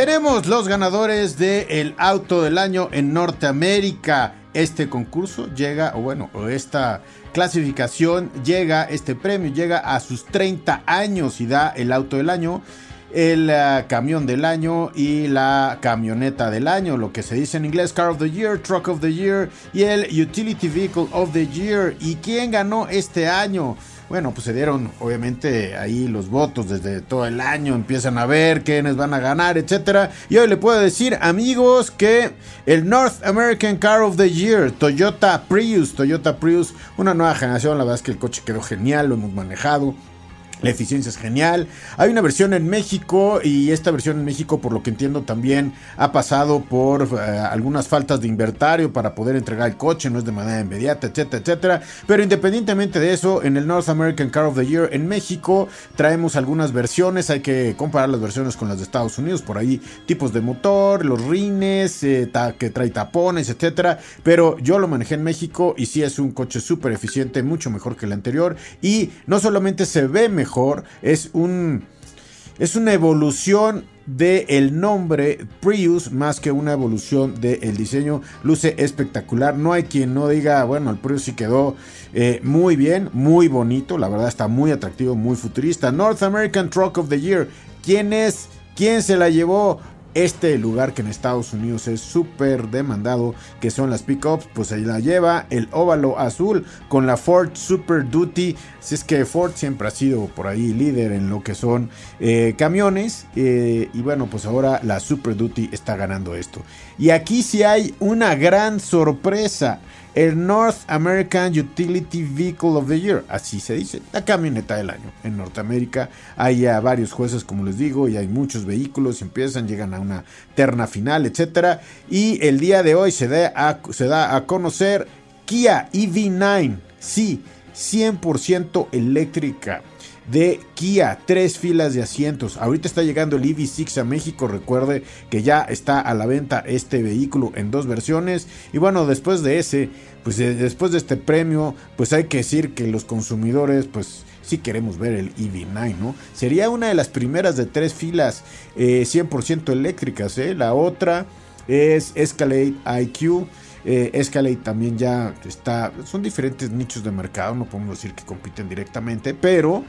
Tenemos los ganadores del auto del año en Norteamérica. Este concurso llega, o bueno, esta clasificación llega, este premio llega a sus 30 años y da el auto del año, el uh, camión del año y la camioneta del año, lo que se dice en inglés Car of the Year, Truck of the Year y el Utility Vehicle of the Year. ¿Y quién ganó este año? Bueno, pues se dieron obviamente ahí los votos desde todo el año, empiezan a ver quiénes van a ganar, etcétera. Y hoy le puedo decir, amigos, que el North American Car of the Year, Toyota Prius, Toyota Prius, una nueva generación, la verdad es que el coche quedó genial, lo hemos manejado. La eficiencia es genial. Hay una versión en México y esta versión en México, por lo que entiendo, también ha pasado por eh, algunas faltas de inventario para poder entregar el coche, no es de manera inmediata, etcétera, etcétera. Pero independientemente de eso, en el North American Car of the Year en México traemos algunas versiones. Hay que comparar las versiones con las de Estados Unidos. Por ahí, tipos de motor, los rines, eh, que trae tapones, etcétera. Pero yo lo manejé en México y sí es un coche súper eficiente, mucho mejor que el anterior. Y no solamente se ve mejor, es un es una evolución del el nombre Prius más que una evolución del diseño. Luce espectacular. No hay quien no diga, bueno, el Prius sí quedó eh, muy bien, muy bonito. La verdad está muy atractivo, muy futurista. North American Truck of the Year. ¿Quién es? ¿Quién se la llevó? Este lugar que en Estados Unidos es súper demandado, que son las pickups, pues ahí la lleva el óvalo azul con la Ford Super Duty. Si es que Ford siempre ha sido por ahí líder en lo que son eh, camiones. Eh, y bueno, pues ahora la Super Duty está ganando esto. Y aquí sí hay una gran sorpresa el North American Utility Vehicle of the Year, así se dice, la camioneta del año. En Norteamérica hay varios jueces, como les digo, y hay muchos vehículos, empiezan, llegan a una terna final, etc. Y el día de hoy se da a, se da a conocer Kia EV9, sí, 100% eléctrica de Kia, tres filas de asientos. Ahorita está llegando el EV6 a México. Recuerde que ya está a la venta este vehículo en dos versiones. Y bueno, después de ese, pues eh, después de este premio, pues hay que decir que los consumidores, pues si queremos ver el EV9, ¿no? Sería una de las primeras de tres filas 100% eh, eléctricas, ¿eh? La otra es Escalade IQ. Eh, Escalade también ya está. Son diferentes nichos de mercado, no podemos decir que compiten directamente, pero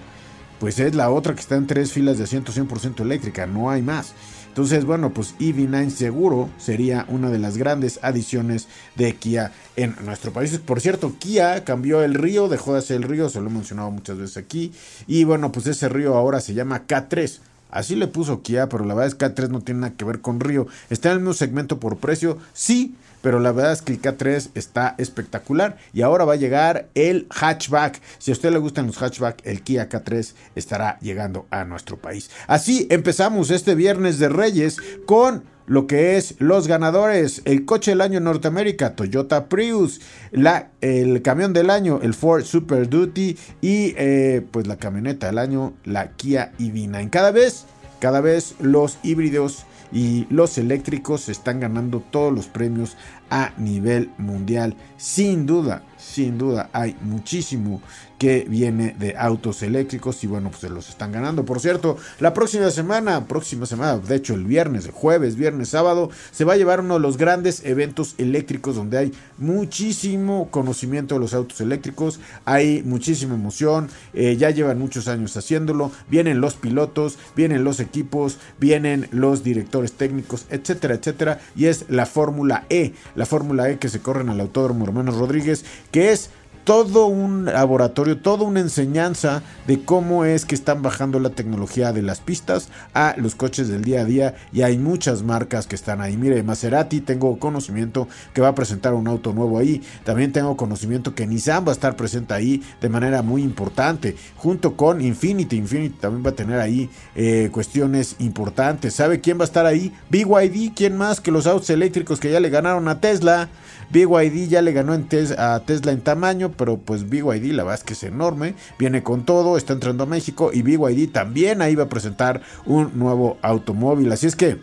pues es la otra que está en tres filas de asiento 100% eléctrica, no hay más. Entonces, bueno, pues EV9 seguro sería una de las grandes adiciones de Kia en nuestro país. Por cierto, Kia cambió el río, dejó de ser el río, se lo he mencionado muchas veces aquí. Y bueno, pues ese río ahora se llama K3. Así le puso Kia, pero la verdad es que K3 no tiene nada que ver con Río. Está en el mismo segmento por precio, sí, pero la verdad es que el K3 está espectacular y ahora va a llegar el hatchback. Si a usted le gustan los hatchback, el Kia K3 estará llegando a nuestro país. Así empezamos este viernes de Reyes con lo que es los ganadores, el coche del año en Norteamérica, Toyota Prius, la, el camión del año, el Ford Super Duty y eh, pues la camioneta del año, la Kia EV9. Cada vez, cada vez los híbridos y los eléctricos están ganando todos los premios a nivel mundial. Sin duda, sin duda hay muchísimo que viene de autos eléctricos y bueno, pues se los están ganando. Por cierto, la próxima semana, próxima semana, de hecho el viernes, el jueves, viernes, sábado, se va a llevar uno de los grandes eventos eléctricos donde hay muchísimo conocimiento de los autos eléctricos, hay muchísima emoción, eh, ya llevan muchos años haciéndolo, vienen los pilotos, vienen los equipos, vienen los directores técnicos, etcétera, etcétera, y es la Fórmula E, la Fórmula E que se corre en el Autódromo Hermanos Rodríguez, que es todo un laboratorio, toda una enseñanza de cómo es que están bajando la tecnología de las pistas a los coches del día a día y hay muchas marcas que están ahí. Mire, Maserati, tengo conocimiento que va a presentar un auto nuevo ahí. También tengo conocimiento que Nissan va a estar presente ahí de manera muy importante, junto con Infinity. Infinity también va a tener ahí eh, cuestiones importantes. ¿Sabe quién va a estar ahí? BYD, ¿quién más que los autos eléctricos que ya le ganaron a Tesla? BYD ya le ganó a Tesla en tamaño, pero pues BYD la verdad es que es enorme, viene con todo, está entrando a México y BYD también ahí va a presentar un nuevo automóvil. Así es que,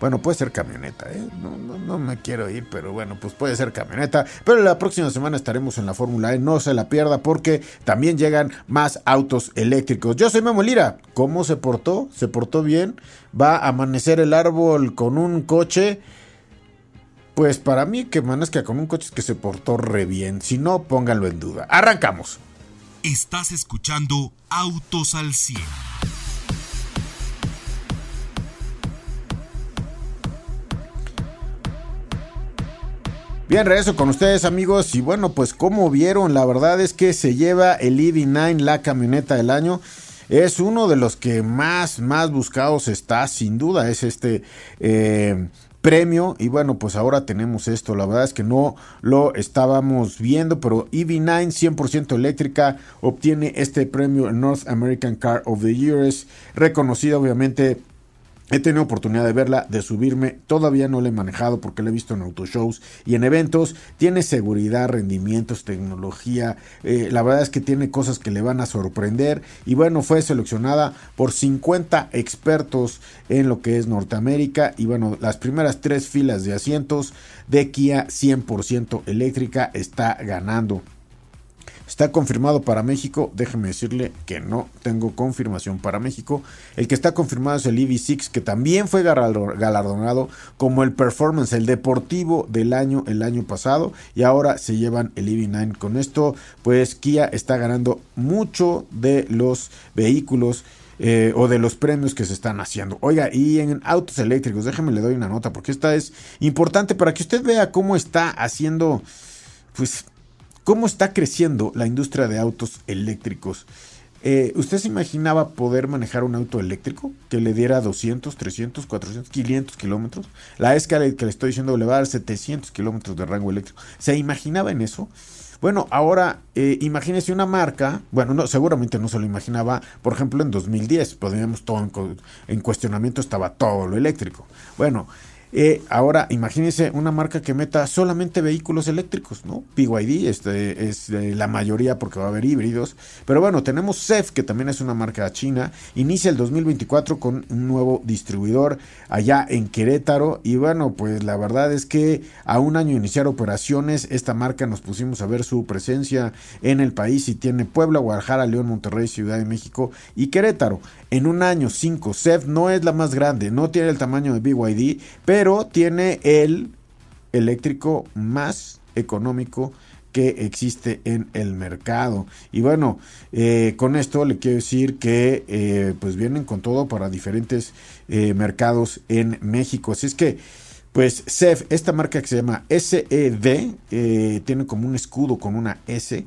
bueno, puede ser camioneta, ¿eh? no, no, no, me quiero ir, pero bueno, pues puede ser camioneta. Pero la próxima semana estaremos en la Fórmula E, no se la pierda porque también llegan más autos eléctricos. Yo soy Memo Lira, ¿cómo se portó? ¿Se portó bien? ¿Va a amanecer el árbol con un coche? Pues para mí que amanezca con un coche que se portó re bien. Si no, pónganlo en duda. Arrancamos. Estás escuchando Autos al 100. Bien, regreso con ustedes amigos y bueno, pues como vieron, la verdad es que se lleva el EV9, la camioneta del año. Es uno de los que más, más buscados está, sin duda, es este eh, premio y bueno pues ahora tenemos esto. La verdad es que no lo estábamos viendo pero EV9 100% eléctrica obtiene este premio North American Car of the Year. Es reconocida obviamente He tenido oportunidad de verla, de subirme. Todavía no la he manejado porque la he visto en autoshows y en eventos. Tiene seguridad, rendimientos, tecnología. Eh, la verdad es que tiene cosas que le van a sorprender. Y bueno, fue seleccionada por 50 expertos en lo que es Norteamérica. Y bueno, las primeras tres filas de asientos de Kia 100% eléctrica está ganando. Está confirmado para México. Déjeme decirle que no tengo confirmación para México. El que está confirmado es el EV6, que también fue galardonado como el performance, el deportivo del año el año pasado. Y ahora se llevan el EV9. Con esto, pues Kia está ganando mucho de los vehículos. Eh, o de los premios que se están haciendo. Oiga, y en autos eléctricos, déjeme le doy una nota porque esta es importante para que usted vea cómo está haciendo, pues cómo está creciendo la industria de autos eléctricos. Eh, ¿Usted se imaginaba poder manejar un auto eléctrico que le diera 200, 300, 400, 500 kilómetros? La escala que le estoy diciendo le va a dar 700 kilómetros de rango eléctrico. ¿Se imaginaba en eso? Bueno, ahora eh, imagínese una marca, bueno, no, seguramente no se lo imaginaba, por ejemplo en 2010, podríamos todo en, en cuestionamiento estaba todo lo eléctrico. Bueno, eh, ahora, imagínense una marca que meta solamente vehículos eléctricos, ¿no? BYD este, es eh, la mayoría porque va a haber híbridos. Pero bueno, tenemos CEF, que también es una marca china. Inicia el 2024 con un nuevo distribuidor allá en Querétaro. Y bueno, pues la verdad es que a un año de iniciar operaciones, esta marca nos pusimos a ver su presencia en el país y tiene Puebla, Guadalajara, León, Monterrey, Ciudad de México y Querétaro. En un año 5, CEF no es la más grande, no tiene el tamaño de BYD, pero pero tiene el eléctrico más económico que existe en el mercado. Y bueno, eh, con esto le quiero decir que eh, pues vienen con todo para diferentes eh, mercados en México. Así es que, pues CEF, esta marca que se llama SED, tiene como un escudo con una S.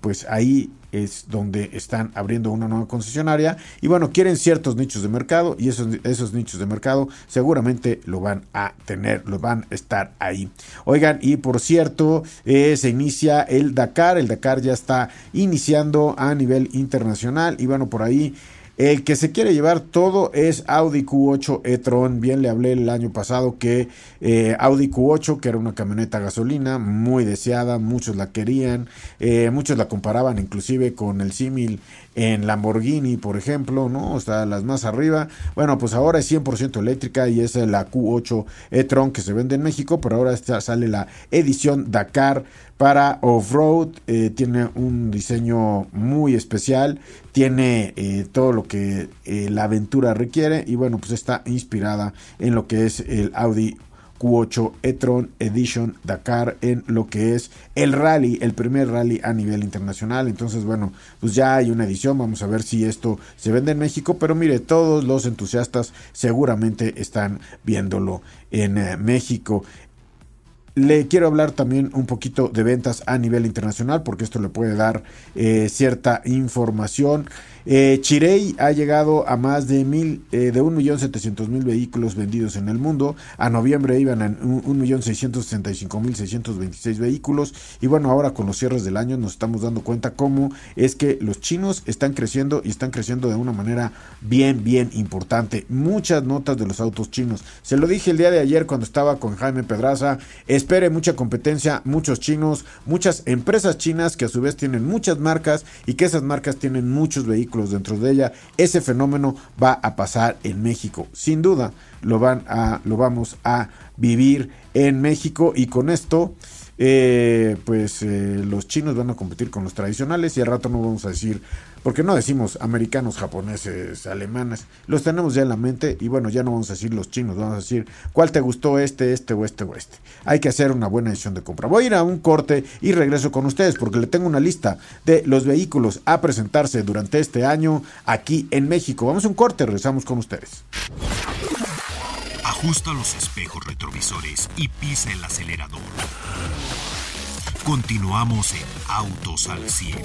pues ahí es donde están abriendo una nueva concesionaria y bueno, quieren ciertos nichos de mercado y esos, esos nichos de mercado seguramente lo van a tener, lo van a estar ahí. Oigan, y por cierto, eh, se inicia el Dakar, el Dakar ya está iniciando a nivel internacional y bueno, por ahí el que se quiere llevar todo es Audi Q8 e-tron. Bien le hablé el año pasado que eh, Audi Q8, que era una camioneta gasolina muy deseada, muchos la querían, eh, muchos la comparaban inclusive con el símil en Lamborghini, por ejemplo, ¿no? Está las más arriba. Bueno, pues ahora es 100% eléctrica y es la Q8 e-tron que se vende en México, pero ahora sale la edición Dakar para off-road. Eh, tiene un diseño muy especial, tiene eh, todo lo que eh, la aventura requiere y bueno, pues está inspirada en lo que es el Audi Q8 e-tron Edition Dakar en lo que es el rally, el primer rally a nivel internacional. Entonces, bueno, pues ya hay una edición. Vamos a ver si esto se vende en México. Pero mire, todos los entusiastas seguramente están viéndolo en eh, México. Le quiero hablar también un poquito de ventas a nivel internacional porque esto le puede dar eh, cierta información. Eh, ha llegado a más de mil, eh, de 1.700.000 vehículos vendidos en el mundo. A noviembre iban a 1.665.626 vehículos. Y bueno, ahora con los cierres del año nos estamos dando cuenta cómo es que los chinos están creciendo y están creciendo de una manera bien, bien importante. Muchas notas de los autos chinos. Se lo dije el día de ayer cuando estaba con Jaime Pedraza. Espere mucha competencia, muchos chinos, muchas empresas chinas que a su vez tienen muchas marcas y que esas marcas tienen muchos vehículos dentro de ella, ese fenómeno va a pasar en México. Sin duda, lo, van a, lo vamos a vivir en México y con esto eh, pues eh, los chinos van a competir con los tradicionales y al rato no vamos a decir, porque no decimos americanos, japoneses, alemanes, los tenemos ya en la mente y bueno, ya no vamos a decir los chinos, vamos a decir cuál te gustó este, este o este o este. Hay que hacer una buena decisión de compra. Voy a ir a un corte y regreso con ustedes porque le tengo una lista de los vehículos a presentarse durante este año aquí en México. Vamos a un corte, regresamos con ustedes. Ajusta los espejos retrovisores y pisa el acelerador. Continuamos en Autos al 100.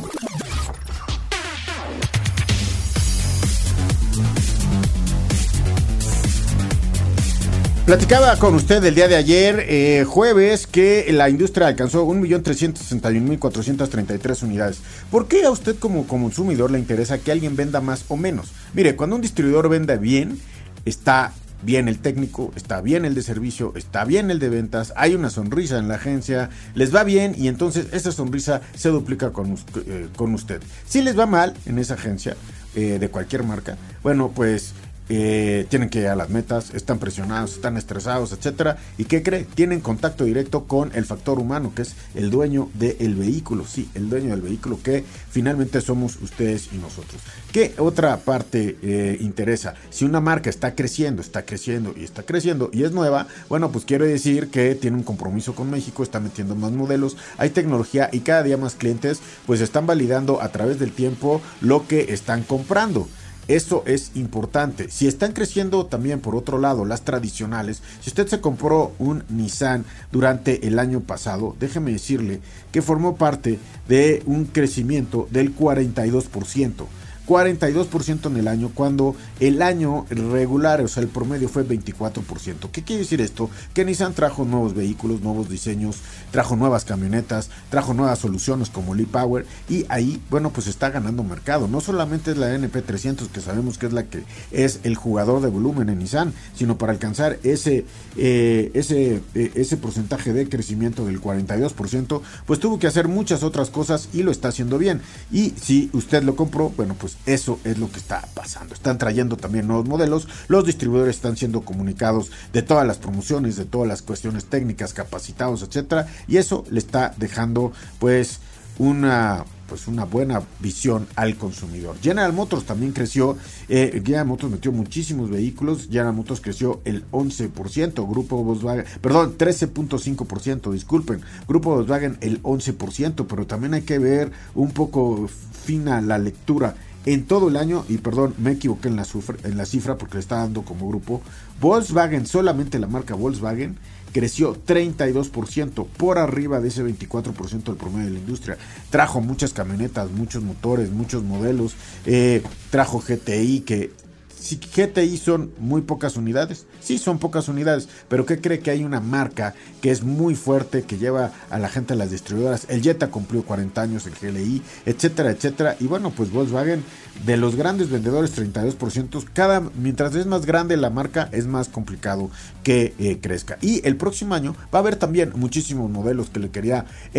Platicaba con usted el día de ayer, eh, jueves, que la industria alcanzó 1.361.433 unidades. ¿Por qué a usted como consumidor le interesa que alguien venda más o menos? Mire, cuando un distribuidor venda bien, está bien el técnico, está bien el de servicio, está bien el de ventas, hay una sonrisa en la agencia, les va bien y entonces esa sonrisa se duplica con, eh, con usted. Si les va mal en esa agencia eh, de cualquier marca, bueno, pues eh, tienen que ir a las metas, están presionados, están estresados, etcétera. ¿Y qué cree? Tienen contacto directo con el factor humano, que es el dueño del vehículo. Sí, el dueño del vehículo, que finalmente somos ustedes y nosotros. ¿Qué otra parte eh, interesa? Si una marca está creciendo, está creciendo y está creciendo y es nueva, bueno, pues quiere decir que tiene un compromiso con México, está metiendo más modelos, hay tecnología y cada día más clientes pues están validando a través del tiempo lo que están comprando. Eso es importante. Si están creciendo también por otro lado las tradicionales, si usted se compró un Nissan durante el año pasado, déjeme decirle que formó parte de un crecimiento del 42%. 42% en el año, cuando el año regular, o sea, el promedio fue 24%. ¿Qué quiere decir esto? Que Nissan trajo nuevos vehículos, nuevos diseños, trajo nuevas camionetas, trajo nuevas soluciones como Lee Power y ahí, bueno, pues está ganando mercado. No solamente es la NP300, que sabemos que es la que es el jugador de volumen en Nissan, sino para alcanzar ese, eh, ese, eh, ese porcentaje de crecimiento del 42%, pues tuvo que hacer muchas otras cosas y lo está haciendo bien. Y si usted lo compró, bueno, pues eso es lo que está pasando. Están trayendo también nuevos modelos, los distribuidores están siendo comunicados de todas las promociones, de todas las cuestiones técnicas, capacitados, etcétera, y eso le está dejando pues una pues una buena visión al consumidor. General Motors también creció, eh, General Motors metió muchísimos vehículos, General Motors creció el 11%, Grupo Volkswagen, perdón, 13.5%, disculpen, Grupo Volkswagen el 11%, pero también hay que ver un poco fina la lectura en todo el año, y perdón, me equivoqué en la, en la cifra porque le está dando como grupo, Volkswagen, solamente la marca Volkswagen, creció 32% por arriba de ese 24% del promedio de la industria. Trajo muchas camionetas, muchos motores, muchos modelos. Eh, trajo GTI que si GTI son muy pocas unidades, sí son pocas unidades, pero ¿qué cree que hay una marca que es muy fuerte, que lleva a la gente a las distribuidoras? El Jetta cumplió 40 años, el GLI, etcétera, etcétera. Y bueno, pues Volkswagen, de los grandes vendedores, 32%, cada, mientras es más grande la marca, es más complicado que eh, crezca. Y el próximo año va a haber también muchísimos modelos que le quería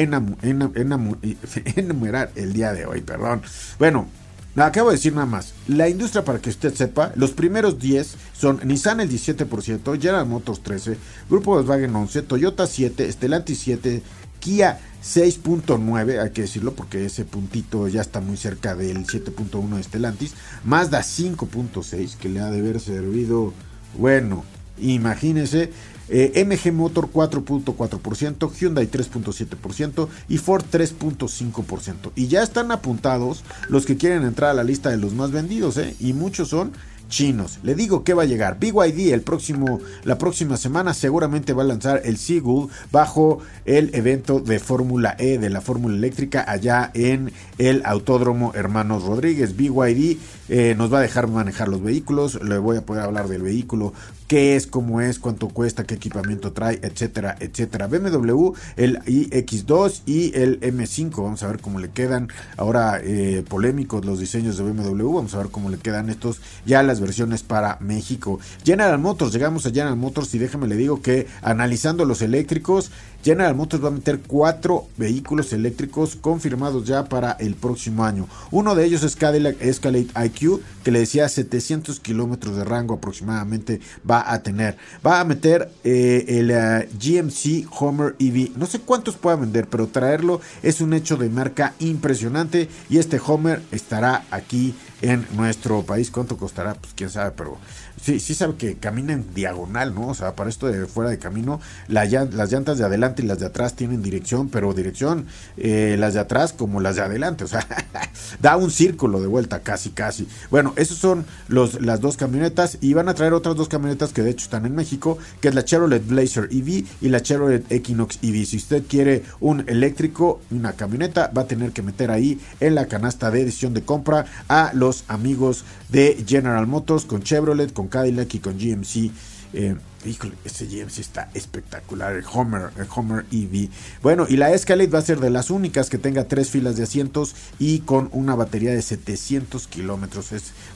enumerar el día de hoy, perdón. Bueno, Acabo de decir nada más. La industria, para que usted sepa, los primeros 10 son Nissan el 17%, General Motors 13%, Grupo Volkswagen 11%, Toyota 7%, Stellantis 7%, Kia 6.9, hay que decirlo porque ese puntito ya está muy cerca del 7.1 de Stellantis, Mazda 5.6, que le ha de haber servido, bueno, imagínense, eh, MG Motor 4.4%, Hyundai 3.7% y Ford 3.5%. Y ya están apuntados los que quieren entrar a la lista de los más vendidos, ¿eh? y muchos son chinos. Le digo que va a llegar. BYD el próximo, la próxima semana seguramente va a lanzar el Seagull bajo el evento de Fórmula E de la Fórmula Eléctrica allá en el Autódromo Hermanos Rodríguez. BYD eh, nos va a dejar manejar los vehículos. Le voy a poder hablar del vehículo, qué es, cómo es, cuánto cuesta, qué equipamiento trae, etcétera, etcétera. BMW, el iX2 y el M5. Vamos a ver cómo le quedan ahora eh, polémicos los diseños de BMW. Vamos a ver cómo le quedan estos ya las versiones para México. General Motors, llegamos a General Motors y déjame le digo que analizando los eléctricos, General Motors va a meter cuatro vehículos eléctricos confirmados ya para el próximo año. Uno de ellos es Cadillac Escalade IQ, que le decía 700 kilómetros de rango aproximadamente va a tener. Va a meter eh, el eh, GMC Homer EV. No sé cuántos pueda vender, pero traerlo es un hecho de marca impresionante. Y este Homer estará aquí en nuestro país. ¿Cuánto costará? Pues quién sabe, pero sí, sí sabe que camina en diagonal, ¿no? O sea, para esto de fuera de camino, las llantas de adelante y las de atrás tienen dirección, pero dirección eh, las de atrás como las de adelante, o sea, da un círculo de vuelta, casi, casi. Bueno, esos son los, las dos camionetas y van a traer otras dos camionetas que de hecho están en México, que es la Chevrolet Blazer EV y la Chevrolet Equinox EV. Si usted quiere un eléctrico, una camioneta, va a tener que meter ahí en la canasta de edición de compra a los amigos de General Motors con Chevrolet, con Cadillac y con GMC. Eh, híjole, ese GMC está espectacular, el Homer, el Homer EV. Bueno, y la Escalade va a ser de las únicas que tenga tres filas de asientos y con una batería de 700 kilómetros.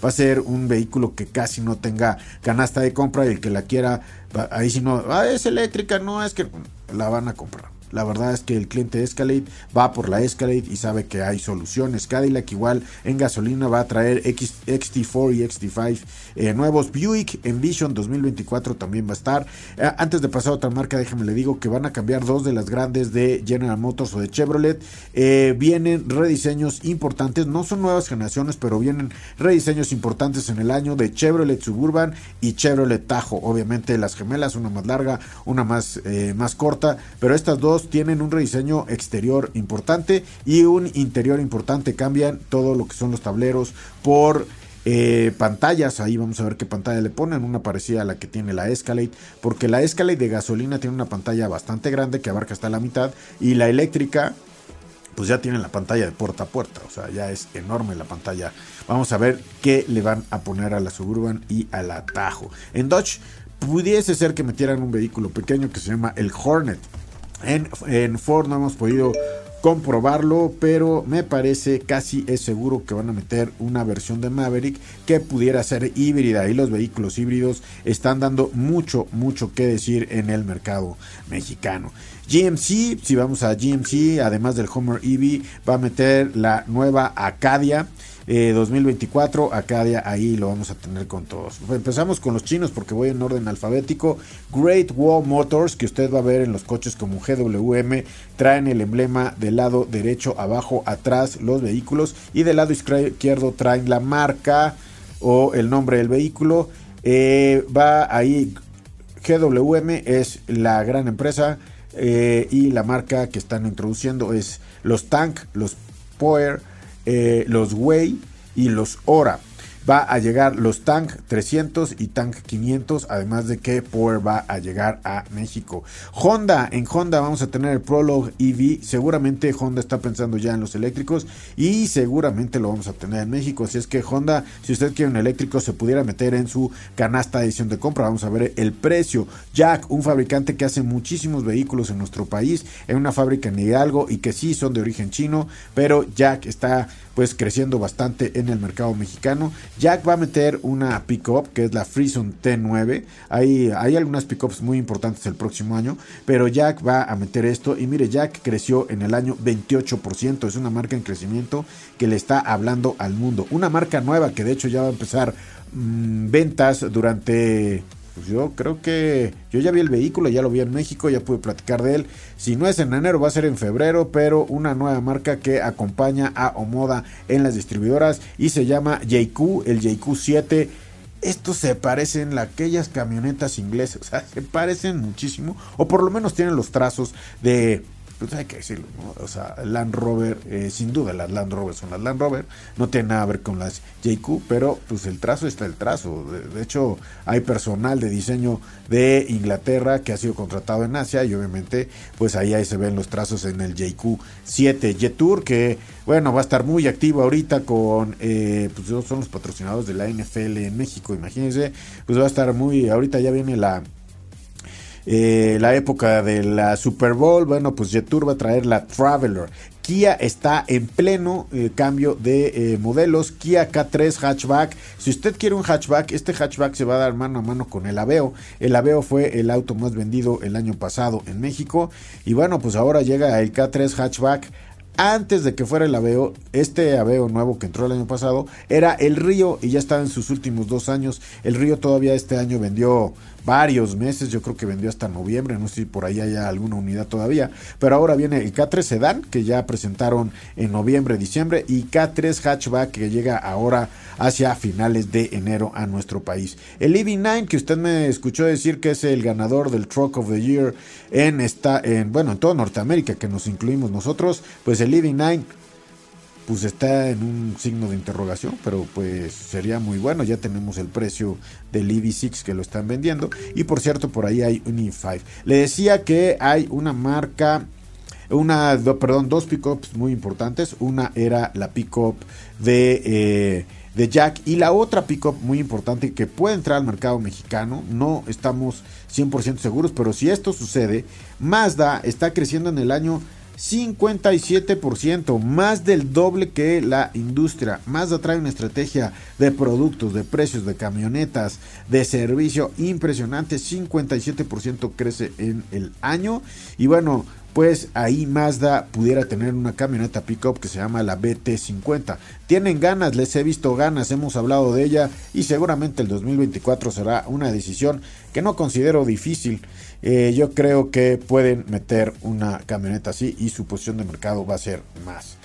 Va a ser un vehículo que casi no tenga canasta de compra y el que la quiera, ahí si no, ah, es eléctrica, no, es que la van a comprar. La verdad es que el cliente Escalade va por la Escalade y sabe que hay soluciones. Cadillac igual en gasolina va a traer XT4 y XT5 eh, nuevos. Buick Envision 2024 también va a estar. Eh, antes de pasar a otra marca, déjame le digo que van a cambiar dos de las grandes de General Motors o de Chevrolet. Eh, vienen rediseños importantes, no son nuevas generaciones, pero vienen rediseños importantes en el año de Chevrolet Suburban y Chevrolet Tahoe. Obviamente las gemelas, una más larga, una más, más corta, pero estas dos tienen un rediseño exterior importante y un interior importante. Cambian todo lo que son los tableros por eh, pantallas, ahí vamos a ver qué pantalla le ponen, una parecida a la que tiene la Escalade, porque la Escalade de gasolina tiene una pantalla bastante grande que abarca hasta la mitad y la eléctrica pues ya tiene la pantalla de puerta a puerta, o sea, ya es enorme la pantalla. Vamos a ver qué le van a poner a la Suburban y al Atajo. En Dodge pudiese ser que metieran un vehículo pequeño que se llama el Hornet. En, Ford no hemos podido comprobarlo, pero me parece casi es seguro que van a meter una versión de Maverick que pudiera ser híbrida y los vehículos híbridos están dando mucho, mucho que decir en el mercado mexicano. GMC, si vamos a GMC, además del Homer EV, va a meter la nueva Acadia 2024. Eh, acá ahí lo vamos a tener con todos. Empezamos con los chinos porque voy en orden alfabético. Great Wall Motors, que usted va a ver en los coches como GWM, traen el emblema del lado derecho, abajo, atrás, los vehículos. Y del lado izquierdo traen la marca o el nombre del vehículo. Eh, va ahí. GWM es la gran empresa eh, y la marca que están introduciendo es los Tank, los Power eh, los Way y los Ora va a llegar los Tank 300 y Tank 500, además de que Power va a llegar a México. Honda, en Honda vamos a tener el Prologue EV, seguramente Honda está pensando ya en los eléctricos y seguramente lo vamos a tener en México, si es que Honda, si usted quiere un eléctrico, se pudiera meter en su canasta de edición de compra, vamos a ver el precio. Jack, un fabricante que hace muchísimos vehículos en nuestro país, en una fábrica en Hidalgo y que sí son de origen chino, pero Jack está pues creciendo bastante en el mercado mexicano. Jack va a meter una pickup que es la Freeson T9. Hay, hay algunas pickups muy importantes el próximo año, pero Jack va a meter esto. Y mire, Jack creció en el año 28%. Es una marca en crecimiento que le está hablando al mundo. Una marca nueva que de hecho ya va a empezar mmm, ventas durante pues yo creo que yo ya vi el vehículo, ya lo vi en México, ya pude platicar de él. Si no es en enero, va a ser en febrero, pero una nueva marca que acompaña a Omoda en las distribuidoras y se llama JQ, el JQ 7. Estos se parecen a aquellas camionetas inglesas, o sea, se parecen muchísimo, o por lo menos tienen los trazos de pues hay que decirlo, ¿no? O sea, Land Rover, eh, sin duda las Land Rover son las Land Rover, no tiene nada a ver con las JQ, pero pues el trazo está el trazo. De, hecho, hay personal de diseño de Inglaterra que ha sido contratado en Asia y obviamente pues ahí, ahí se ven los trazos en el JQ 7 Jetour que bueno, va a estar muy activo ahorita con, eh, pues son los patrocinadores de la NFL en México, imagínense, pues va a estar muy, ahorita ya viene la eh, la época de la Super Bowl, bueno, pues Jetour va a traer la Traveler. Kia está en pleno eh, cambio de eh, modelos. Kia K3 hatchback. Si usted quiere un hatchback, este hatchback se va a dar mano a mano con el Aveo. El Aveo fue el auto más vendido el año pasado en México. Y bueno, pues ahora llega el K3 hatchback antes de que fuera el Aveo, este Aveo nuevo que entró el año pasado era el Río y ya está en sus últimos dos años. El Río todavía este año vendió varios meses, yo creo que vendió hasta noviembre, no sé si por ahí haya alguna unidad todavía, pero ahora viene el K3 Sedan que ya presentaron en noviembre, diciembre y K3 Hatchback que llega ahora hacia finales de enero a nuestro país. El EV9 que usted me escuchó decir que es el ganador del Truck of the Year en esta en bueno, en toda Norteamérica que nos incluimos nosotros, pues el EV9 pues está en un signo de interrogación, pero pues sería muy bueno. Ya tenemos el precio del EV6 que lo están vendiendo. Y por cierto, por ahí hay un E5. Le decía que hay una marca, una, perdón, dos pickups muy importantes. Una era la pickup de, eh, de Jack y la otra pickup muy importante que puede entrar al mercado mexicano. No estamos 100% seguros, pero si esto sucede, Mazda está creciendo en el año 57%, más del doble que la industria. Mazda trae una estrategia de productos, de precios, de camionetas, de servicio impresionante. 57% crece en el año. Y bueno, pues ahí Mazda pudiera tener una camioneta pickup que se llama la BT50. Tienen ganas, les he visto ganas, hemos hablado de ella y seguramente el 2024 será una decisión que no considero difícil. Eh, yo creo que pueden meter una camioneta así y su posición de mercado va a ser más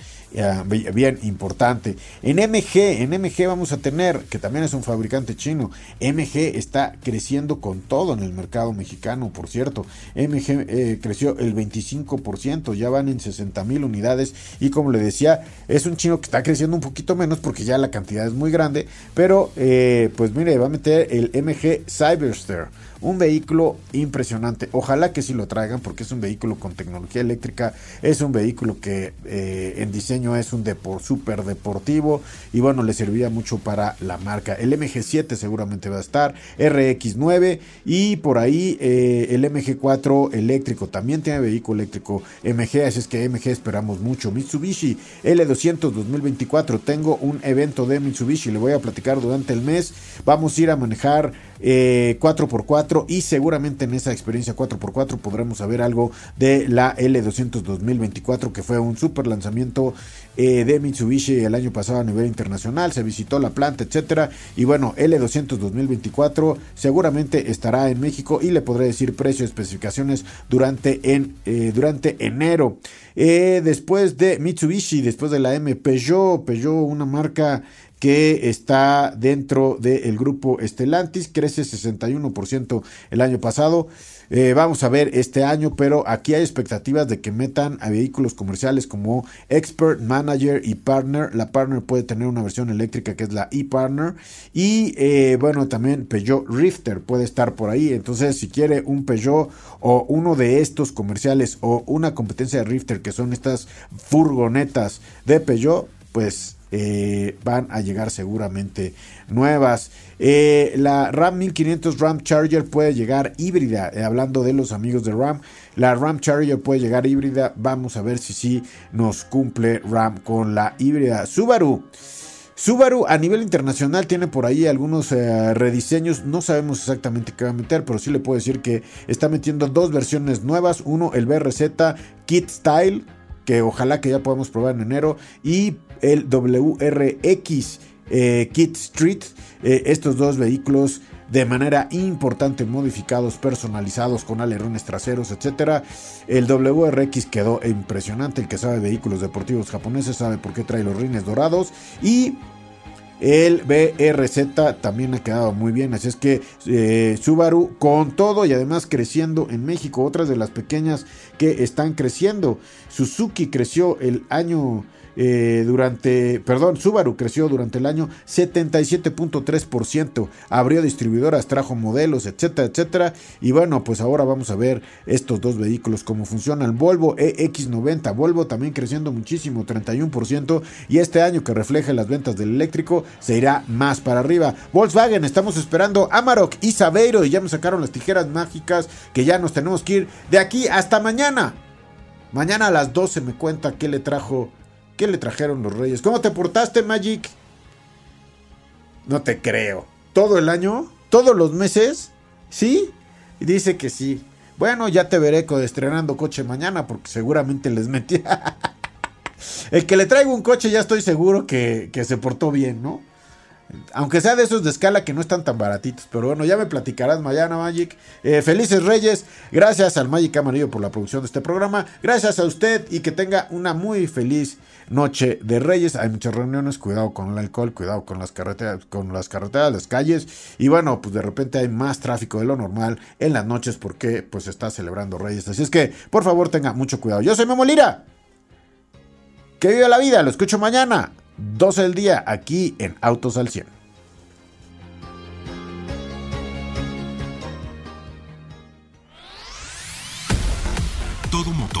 bien importante. En MG, en MG vamos a tener, que también es un fabricante chino, MG está creciendo con todo en el mercado mexicano, por cierto. MG eh, creció el 25%, ya van en 60 mil unidades y como le decía, es un chino que está creciendo un poquito menos porque ya la cantidad es muy grande, pero eh, pues mire, va a meter el MG Cyberster un vehículo impresionante. Ojalá que sí lo traigan porque es un vehículo con tecnología eléctrica. Es un vehículo que eh, en diseño es un depor, super deportivo. Y bueno, le serviría mucho para la marca. El MG7 seguramente va a estar. RX9 y por ahí eh, el MG4 eléctrico. También tiene vehículo eléctrico MG. Así es que MG esperamos mucho. Mitsubishi L200 2024. Tengo un evento de Mitsubishi. Le voy a platicar durante el mes. Vamos a ir a manejar 4x4 eh, y seguramente en esa experiencia 4x4 podremos saber algo de la L200 2024 que fue un super lanzamiento eh, de Mitsubishi el año pasado a nivel internacional, se visitó la planta, etcétera. Y bueno, L200 2024 seguramente estará en México y le podré decir precio, especificaciones durante, en, eh, durante enero. después de Mitsubishi, después de la M Peugeot, Peugeot, una marca que está dentro del grupo Estelantis, crece 61% el año pasado. Eh, vamos a ver este año, pero aquí hay expectativas de que metan a vehículos comerciales como Expert, Manager y Partner. La Partner puede tener una versión eléctrica que es la e-Partner. Y eh, bueno, también Peugeot Rifter puede estar por ahí. Entonces, si quiere un Peugeot o uno de estos comerciales o una competencia de Rifter, que son estas furgonetas de Peugeot, pues eh, van a llegar seguramente nuevas. Eh, la RAM 1500 RAM Charger puede llegar híbrida. Eh, hablando de los amigos de RAM, la RAM Charger puede llegar híbrida. Vamos a ver si sí nos cumple RAM con la híbrida. Subaru. Subaru a nivel internacional tiene por ahí algunos rediseños, no sabemos exactamente qué va a meter, pero sí le puedo decir que está metiendo dos versiones nuevas, uno el BRZ Kit Style, que ojalá que ya podamos probar en enero, y el WRX eh, Kit Street. Eh, estos dos vehículos de manera importante modificados, personalizados con alerones traseros, etc. El WRX quedó impresionante. El que sabe vehículos deportivos japoneses sabe por qué trae los rines dorados. Y el BRZ también ha quedado muy bien. Así es que eh, Subaru con todo y además creciendo en México. Otras de las pequeñas que están creciendo. Suzuki creció el año eh, durante, perdón, Subaru creció durante el año 77.3%, abrió distribuidoras, trajo modelos, etcétera, etcétera. Y bueno, pues ahora vamos a ver estos dos vehículos, cómo funcionan. Volvo EX90, Volvo también creciendo muchísimo, 31%. Y este año que refleje las ventas del eléctrico, se irá más para arriba. Volkswagen, estamos esperando Amarok y Sabeiro y ya me sacaron las tijeras mágicas que ya nos tenemos que ir de aquí hasta mañana. Mañana a las 12 me cuenta qué le trajo ¿Qué le trajeron los reyes? ¿Cómo te portaste, Magic? No te creo. ¿Todo el año? ¿Todos los meses? ¿Sí? dice que sí. Bueno, ya te veré estrenando coche mañana porque seguramente les metí. el que le traigo un coche ya estoy seguro que, que se portó bien, ¿no? Aunque sea de esos de escala que no están tan baratitos. Pero bueno, ya me platicarás mañana, Magic. Eh, felices Reyes. Gracias al Magic Amarillo por la producción de este programa. Gracias a usted y que tenga una muy feliz noche de Reyes. Hay muchas reuniones. Cuidado con el alcohol. Cuidado con las carreteras, con las carreteras, las calles. Y bueno, pues de repente hay más tráfico de lo normal en las noches porque pues está celebrando Reyes. Así es que, por favor, tenga mucho cuidado. Yo soy Memo Lira. Que viva la vida. Lo escucho mañana. 12 del día aquí en Autos al 100.